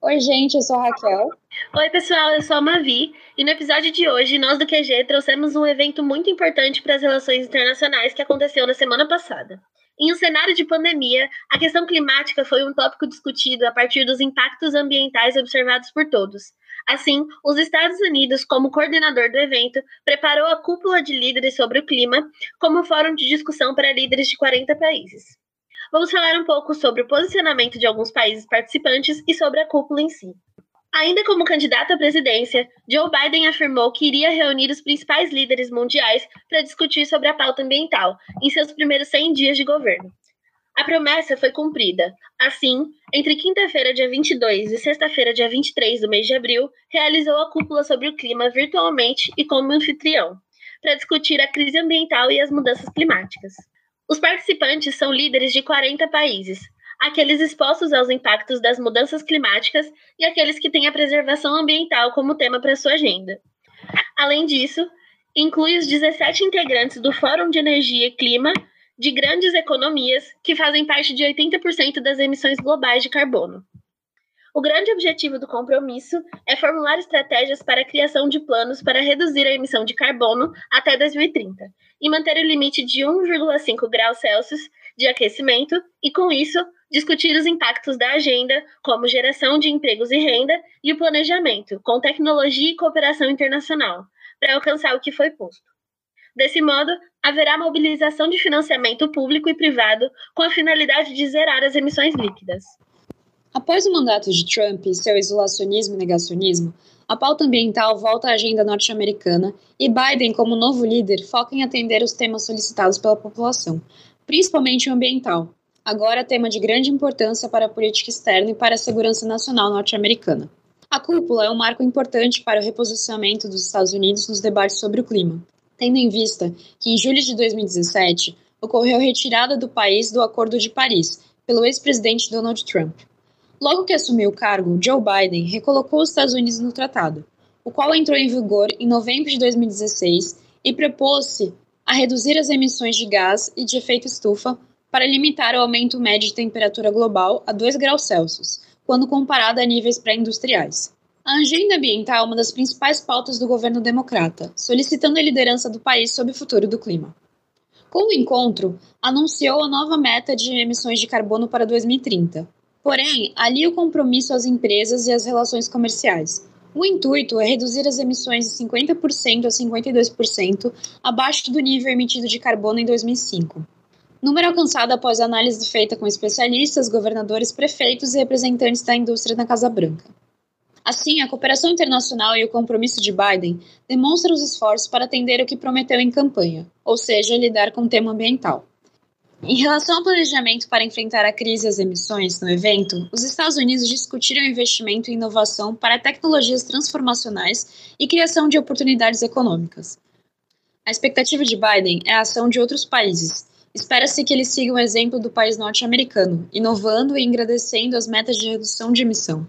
Oi, gente, eu sou a Raquel. Oi, pessoal, eu sou a Mavi e no episódio de hoje, nós do QG trouxemos um evento muito importante para as relações internacionais que aconteceu na semana passada. Em um cenário de pandemia, a questão climática foi um tópico discutido a partir dos impactos ambientais observados por todos. Assim, os Estados Unidos, como coordenador do evento, preparou a cúpula de líderes sobre o clima como fórum de discussão para líderes de 40 países. Vamos falar um pouco sobre o posicionamento de alguns países participantes e sobre a cúpula em si. Ainda como candidato à presidência, Joe Biden afirmou que iria reunir os principais líderes mundiais para discutir sobre a pauta ambiental em seus primeiros 100 dias de governo. A promessa foi cumprida. Assim, entre quinta-feira, dia 22 e sexta-feira, dia 23 do mês de abril, realizou a cúpula sobre o clima virtualmente e como anfitrião, para discutir a crise ambiental e as mudanças climáticas. Os participantes são líderes de 40 países, aqueles expostos aos impactos das mudanças climáticas e aqueles que têm a preservação ambiental como tema para sua agenda. Além disso, inclui os 17 integrantes do Fórum de Energia e Clima de grandes economias que fazem parte de 80% das emissões globais de carbono. O grande objetivo do compromisso é formular estratégias para a criação de planos para reduzir a emissão de carbono até 2030 e manter o limite de 1,5 graus Celsius de aquecimento e, com isso, discutir os impactos da agenda, como geração de empregos e renda, e o planejamento, com tecnologia e cooperação internacional, para alcançar o que foi posto. Desse modo, haverá mobilização de financiamento público e privado com a finalidade de zerar as emissões líquidas. Após o mandato de Trump e seu isolacionismo e negacionismo, a pauta ambiental volta à agenda norte-americana e Biden, como novo líder, foca em atender os temas solicitados pela população, principalmente o ambiental, agora tema de grande importância para a política externa e para a segurança nacional norte-americana. A cúpula é um marco importante para o reposicionamento dos Estados Unidos nos debates sobre o clima, tendo em vista que em julho de 2017 ocorreu a retirada do país do Acordo de Paris pelo ex-presidente Donald Trump. Logo que assumiu o cargo, Joe Biden recolocou os Estados Unidos no tratado, o qual entrou em vigor em novembro de 2016 e propôs-se a reduzir as emissões de gás e de efeito estufa para limitar o aumento médio de temperatura global a 2 graus Celsius, quando comparada a níveis pré-industriais. A agenda ambiental é uma das principais pautas do governo democrata, solicitando a liderança do país sobre o futuro do clima. Com o encontro, anunciou a nova meta de emissões de carbono para 2030. Porém, alia o compromisso às empresas e às relações comerciais. O intuito é reduzir as emissões de 50% a 52% abaixo do nível emitido de carbono em 2005 número alcançado após análise feita com especialistas, governadores, prefeitos e representantes da indústria na Casa Branca. Assim, a cooperação internacional e o compromisso de Biden demonstram os esforços para atender o que prometeu em campanha, ou seja, lidar com o tema ambiental. Em relação ao planejamento para enfrentar a crise e as emissões no evento, os Estados Unidos discutiram investimento em inovação para tecnologias transformacionais e criação de oportunidades econômicas. A expectativa de Biden é a ação de outros países, Espera-se que ele siga o exemplo do país norte-americano, inovando e engrandecendo as metas de redução de emissão.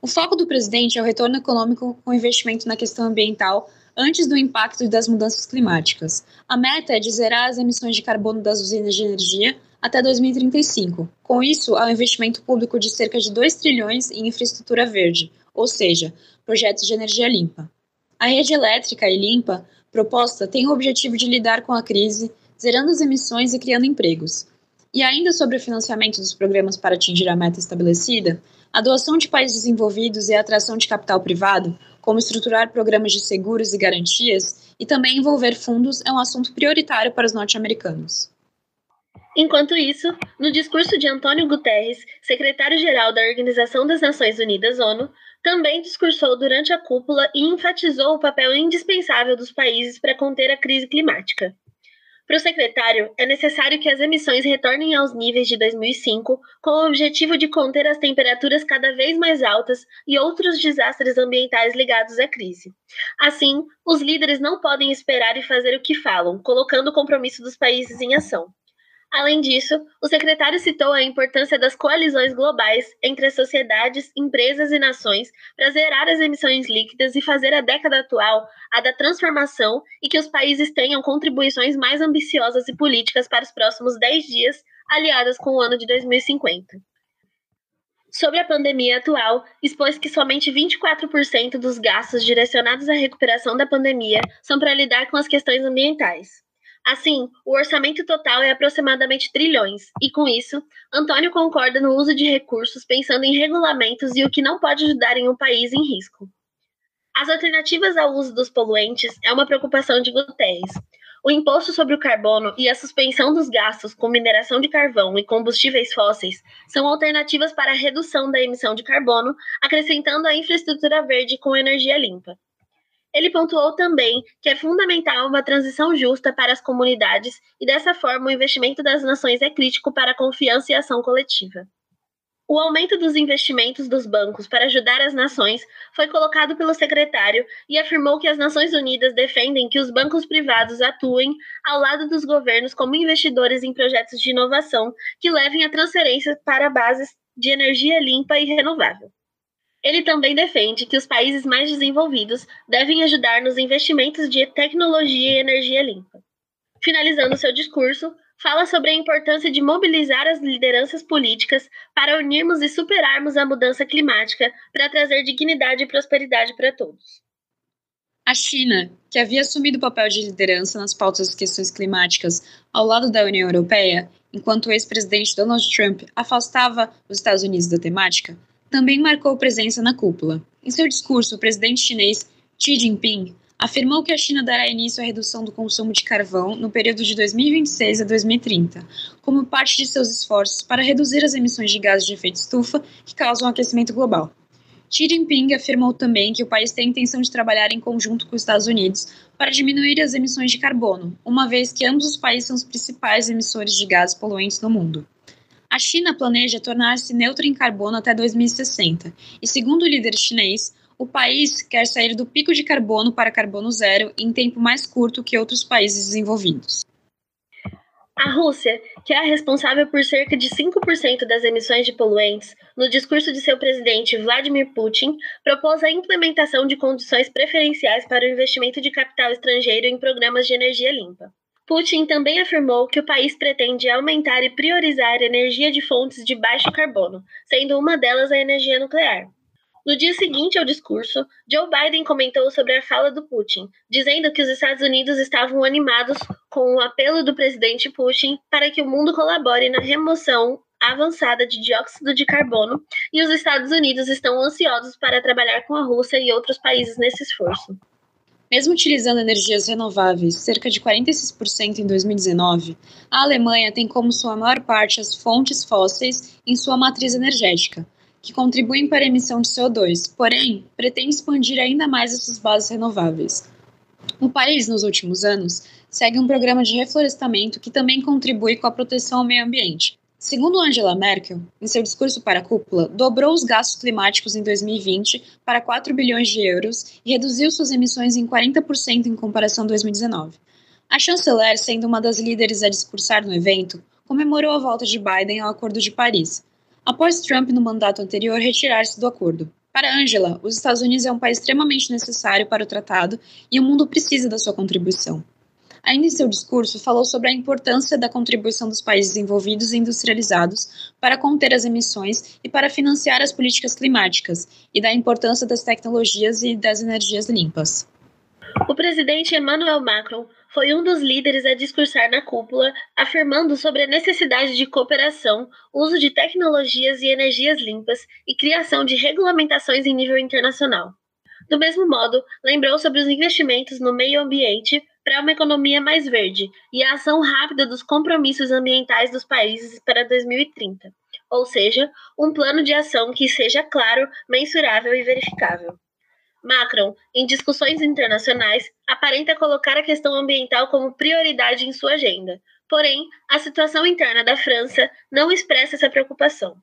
O foco do presidente é o retorno econômico com investimento na questão ambiental antes do impacto das mudanças climáticas. A meta é de zerar as emissões de carbono das usinas de energia até 2035. Com isso, há um investimento público de cerca de 2 trilhões em infraestrutura verde, ou seja, projetos de energia limpa. A rede elétrica e limpa proposta tem o objetivo de lidar com a crise zerando as emissões e criando empregos. E ainda sobre o financiamento dos programas para atingir a meta estabelecida, a doação de países desenvolvidos e a atração de capital privado, como estruturar programas de seguros e garantias, e também envolver fundos, é um assunto prioritário para os norte-americanos. Enquanto isso, no discurso de Antônio Guterres, secretário-geral da Organização das Nações Unidas, ONU, também discursou durante a cúpula e enfatizou o papel indispensável dos países para conter a crise climática. Para o secretário, é necessário que as emissões retornem aos níveis de 2005, com o objetivo de conter as temperaturas cada vez mais altas e outros desastres ambientais ligados à crise. Assim, os líderes não podem esperar e fazer o que falam, colocando o compromisso dos países em ação. Além disso, o secretário citou a importância das coalizões globais entre as sociedades, empresas e nações para zerar as emissões líquidas e fazer a década atual a da transformação e que os países tenham contribuições mais ambiciosas e políticas para os próximos 10 dias, aliadas com o ano de 2050. Sobre a pandemia atual, expôs que somente 24% dos gastos direcionados à recuperação da pandemia são para lidar com as questões ambientais. Assim, o orçamento total é aproximadamente trilhões, e com isso, Antônio concorda no uso de recursos pensando em regulamentos e o que não pode ajudar em um país em risco. As alternativas ao uso dos poluentes é uma preocupação de Guterres. O imposto sobre o carbono e a suspensão dos gastos com mineração de carvão e combustíveis fósseis são alternativas para a redução da emissão de carbono, acrescentando a infraestrutura verde com energia limpa. Ele pontuou também que é fundamental uma transição justa para as comunidades e, dessa forma, o investimento das nações é crítico para a confiança e ação coletiva. O aumento dos investimentos dos bancos para ajudar as nações foi colocado pelo secretário e afirmou que as Nações Unidas defendem que os bancos privados atuem ao lado dos governos como investidores em projetos de inovação que levem a transferência para bases de energia limpa e renovável. Ele também defende que os países mais desenvolvidos devem ajudar nos investimentos de tecnologia e energia limpa. Finalizando seu discurso, fala sobre a importância de mobilizar as lideranças políticas para unirmos e superarmos a mudança climática para trazer dignidade e prosperidade para todos. A China, que havia assumido o papel de liderança nas pautas das questões climáticas ao lado da União Europeia, enquanto o ex-presidente Donald Trump afastava os Estados Unidos da temática, também marcou presença na cúpula. Em seu discurso, o presidente chinês Xi Jinping afirmou que a China dará início à redução do consumo de carvão no período de 2026 a 2030, como parte de seus esforços para reduzir as emissões de gases de efeito estufa que causam aquecimento global. Xi Jinping afirmou também que o país tem a intenção de trabalhar em conjunto com os Estados Unidos para diminuir as emissões de carbono, uma vez que ambos os países são os principais emissores de gases poluentes no mundo. A China planeja tornar-se neutra em carbono até 2060, e segundo o líder chinês, o país quer sair do pico de carbono para carbono zero em tempo mais curto que outros países desenvolvidos. A Rússia, que é a responsável por cerca de 5% das emissões de poluentes, no discurso de seu presidente Vladimir Putin, propôs a implementação de condições preferenciais para o investimento de capital estrangeiro em programas de energia limpa. Putin também afirmou que o país pretende aumentar e priorizar energia de fontes de baixo carbono, sendo uma delas a energia nuclear. No dia seguinte ao discurso, Joe Biden comentou sobre a fala do Putin, dizendo que os Estados Unidos estavam animados com o apelo do presidente Putin para que o mundo colabore na remoção avançada de dióxido de carbono e os Estados Unidos estão ansiosos para trabalhar com a Rússia e outros países nesse esforço. Mesmo utilizando energias renováveis, cerca de 46% em 2019, a Alemanha tem como sua maior parte as fontes fósseis em sua matriz energética, que contribuem para a emissão de CO2, porém, pretende expandir ainda mais essas bases renováveis. O país, nos últimos anos, segue um programa de reflorestamento que também contribui com a proteção ao meio ambiente, Segundo Angela Merkel, em seu discurso para a cúpula, dobrou os gastos climáticos em 2020 para 4 bilhões de euros e reduziu suas emissões em 40% em comparação a 2019. A chanceler, sendo uma das líderes a discursar no evento, comemorou a volta de Biden ao Acordo de Paris, após Trump, no mandato anterior, retirar-se do acordo. Para Angela, os Estados Unidos é um país extremamente necessário para o tratado e o mundo precisa da sua contribuição. Ainda em seu discurso, falou sobre a importância da contribuição dos países envolvidos e industrializados para conter as emissões e para financiar as políticas climáticas, e da importância das tecnologias e das energias limpas. O presidente Emmanuel Macron foi um dos líderes a discursar na cúpula, afirmando sobre a necessidade de cooperação, uso de tecnologias e energias limpas e criação de regulamentações em nível internacional. Do mesmo modo, lembrou sobre os investimentos no meio ambiente, para uma economia mais verde e a ação rápida dos compromissos ambientais dos países para 2030, ou seja, um plano de ação que seja claro, mensurável e verificável. Macron, em discussões internacionais, aparenta colocar a questão ambiental como prioridade em sua agenda. Porém, a situação interna da França não expressa essa preocupação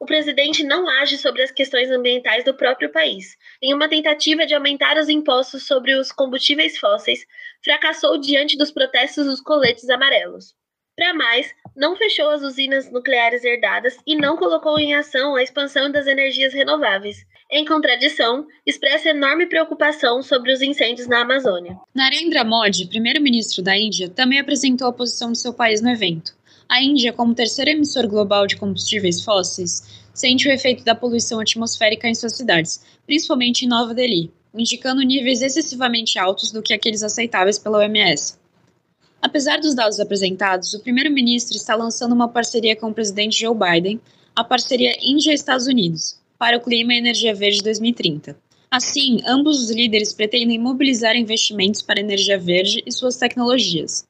o presidente não age sobre as questões ambientais do próprio país. Em uma tentativa de aumentar os impostos sobre os combustíveis fósseis, fracassou diante dos protestos dos coletes amarelos. Para mais, não fechou as usinas nucleares herdadas e não colocou em ação a expansão das energias renováveis. Em contradição, expressa enorme preocupação sobre os incêndios na Amazônia. Narendra Modi, primeiro-ministro da Índia, também apresentou a posição de seu país no evento. A Índia, como terceiro emissor global de combustíveis fósseis, sente o efeito da poluição atmosférica em suas cidades, principalmente em Nova Delhi, indicando níveis excessivamente altos do que aqueles aceitáveis pela OMS. Apesar dos dados apresentados, o primeiro-ministro está lançando uma parceria com o presidente Joe Biden, a parceria Índia-Estados Unidos, para o Clima e Energia Verde 2030. Assim, ambos os líderes pretendem mobilizar investimentos para energia verde e suas tecnologias.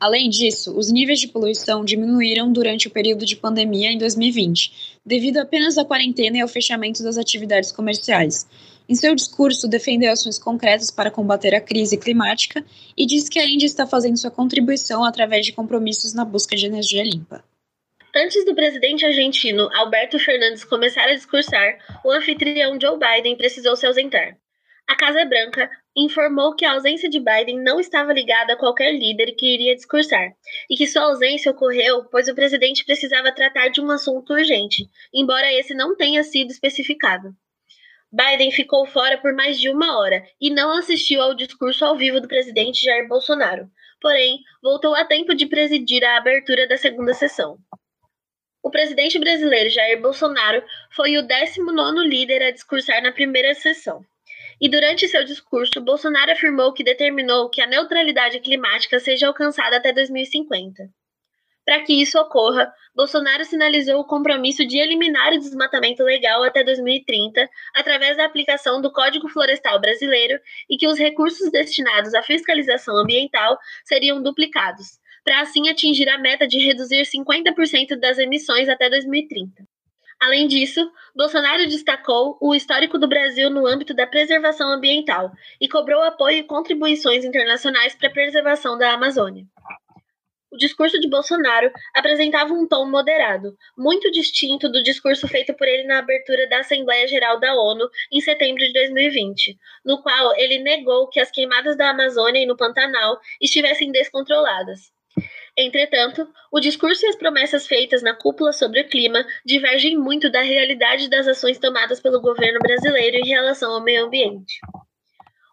Além disso, os níveis de poluição diminuíram durante o período de pandemia em 2020, devido apenas à quarentena e ao fechamento das atividades comerciais, em seu discurso, defendeu ações concretas para combater a crise climática e disse que a Índia está fazendo sua contribuição através de compromissos na busca de energia limpa. Antes do presidente argentino Alberto Fernandes começar a discursar, o anfitrião Joe Biden precisou se ausentar. A Casa Branca informou que a ausência de Biden não estava ligada a qualquer líder que iria discursar, e que sua ausência ocorreu pois o presidente precisava tratar de um assunto urgente, embora esse não tenha sido especificado. Biden ficou fora por mais de uma hora e não assistiu ao discurso ao vivo do presidente Jair Bolsonaro. Porém, voltou a tempo de presidir a abertura da segunda sessão. O presidente brasileiro Jair Bolsonaro foi o 19 líder a discursar na primeira sessão. E durante seu discurso, Bolsonaro afirmou que determinou que a neutralidade climática seja alcançada até 2050. Para que isso ocorra, Bolsonaro sinalizou o compromisso de eliminar o desmatamento legal até 2030 através da aplicação do Código Florestal Brasileiro e que os recursos destinados à fiscalização ambiental seriam duplicados, para assim atingir a meta de reduzir 50% das emissões até 2030. Além disso, Bolsonaro destacou o histórico do Brasil no âmbito da preservação ambiental e cobrou apoio e contribuições internacionais para a preservação da Amazônia. O discurso de Bolsonaro apresentava um tom moderado, muito distinto do discurso feito por ele na abertura da Assembleia Geral da ONU em setembro de 2020, no qual ele negou que as queimadas da Amazônia e no Pantanal estivessem descontroladas. Entretanto, o discurso e as promessas feitas na cúpula sobre o clima divergem muito da realidade das ações tomadas pelo governo brasileiro em relação ao meio ambiente.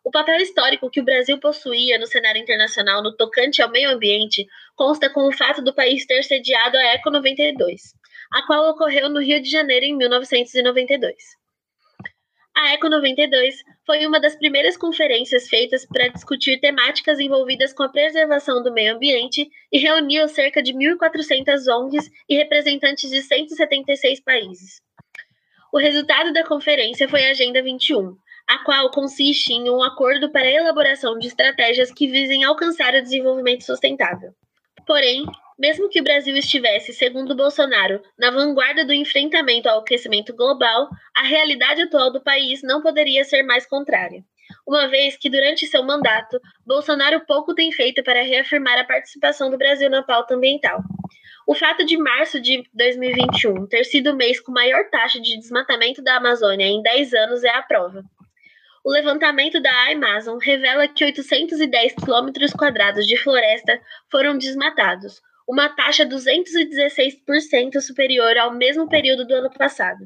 O papel histórico que o Brasil possuía no cenário internacional no tocante ao meio ambiente consta com o fato do país ter sediado a Eco 92, a qual ocorreu no Rio de Janeiro em 1992. A Eco 92 foi uma das primeiras conferências feitas para discutir temáticas envolvidas com a preservação do meio ambiente e reuniu cerca de 1.400 ONGs e representantes de 176 países. O resultado da conferência foi a Agenda 21, a qual consiste em um acordo para a elaboração de estratégias que visem alcançar o desenvolvimento sustentável. Porém, mesmo que o Brasil estivesse, segundo Bolsonaro, na vanguarda do enfrentamento ao aquecimento global, a realidade atual do país não poderia ser mais contrária. Uma vez que, durante seu mandato, Bolsonaro pouco tem feito para reafirmar a participação do Brasil na pauta ambiental. O fato de março de 2021 ter sido o mês com maior taxa de desmatamento da Amazônia em 10 anos é a prova. O levantamento da Amazon revela que 810 quilômetros quadrados de floresta foram desmatados, uma taxa 216% superior ao mesmo período do ano passado.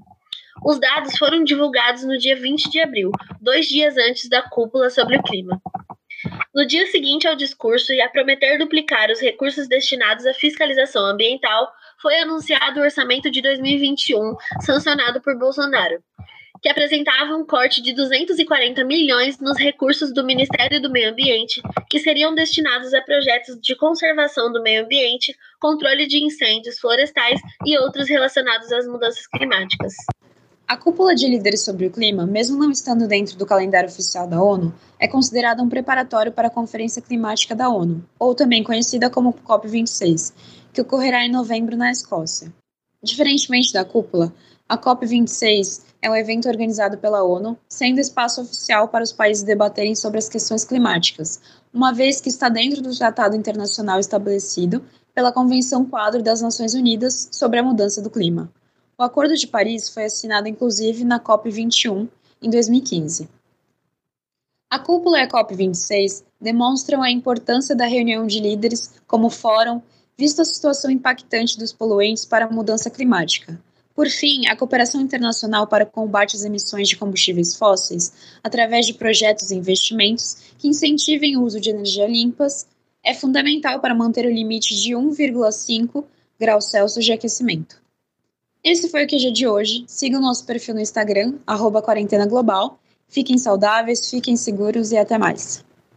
Os dados foram divulgados no dia 20 de abril, dois dias antes da cúpula sobre o clima. No dia seguinte ao discurso e a prometer duplicar os recursos destinados à fiscalização ambiental, foi anunciado o orçamento de 2021, sancionado por Bolsonaro que apresentava um corte de 240 milhões nos recursos do Ministério do Meio Ambiente, que seriam destinados a projetos de conservação do meio ambiente, controle de incêndios florestais e outros relacionados às mudanças climáticas. A cúpula de líderes sobre o clima, mesmo não estando dentro do calendário oficial da ONU, é considerada um preparatório para a Conferência Climática da ONU, ou também conhecida como COP26, que ocorrerá em novembro na Escócia. Diferentemente da cúpula, a COP26 é um evento organizado pela ONU, sendo espaço oficial para os países debaterem sobre as questões climáticas, uma vez que está dentro do tratado internacional estabelecido pela Convenção Quadro das Nações Unidas sobre a Mudança do Clima. O Acordo de Paris foi assinado inclusive na COP21 em 2015. A cúpula e a COP26 demonstram a importância da reunião de líderes como fórum vista a situação impactante dos poluentes para a mudança climática. Por fim, a cooperação internacional para o combate às emissões de combustíveis fósseis, através de projetos e investimentos que incentivem o uso de energia limpas, é fundamental para manter o limite de 1,5 graus Celsius de aquecimento. Esse foi o QG de hoje. Siga o nosso perfil no Instagram, arroba Quarentena Global. Fiquem saudáveis, fiquem seguros e até mais.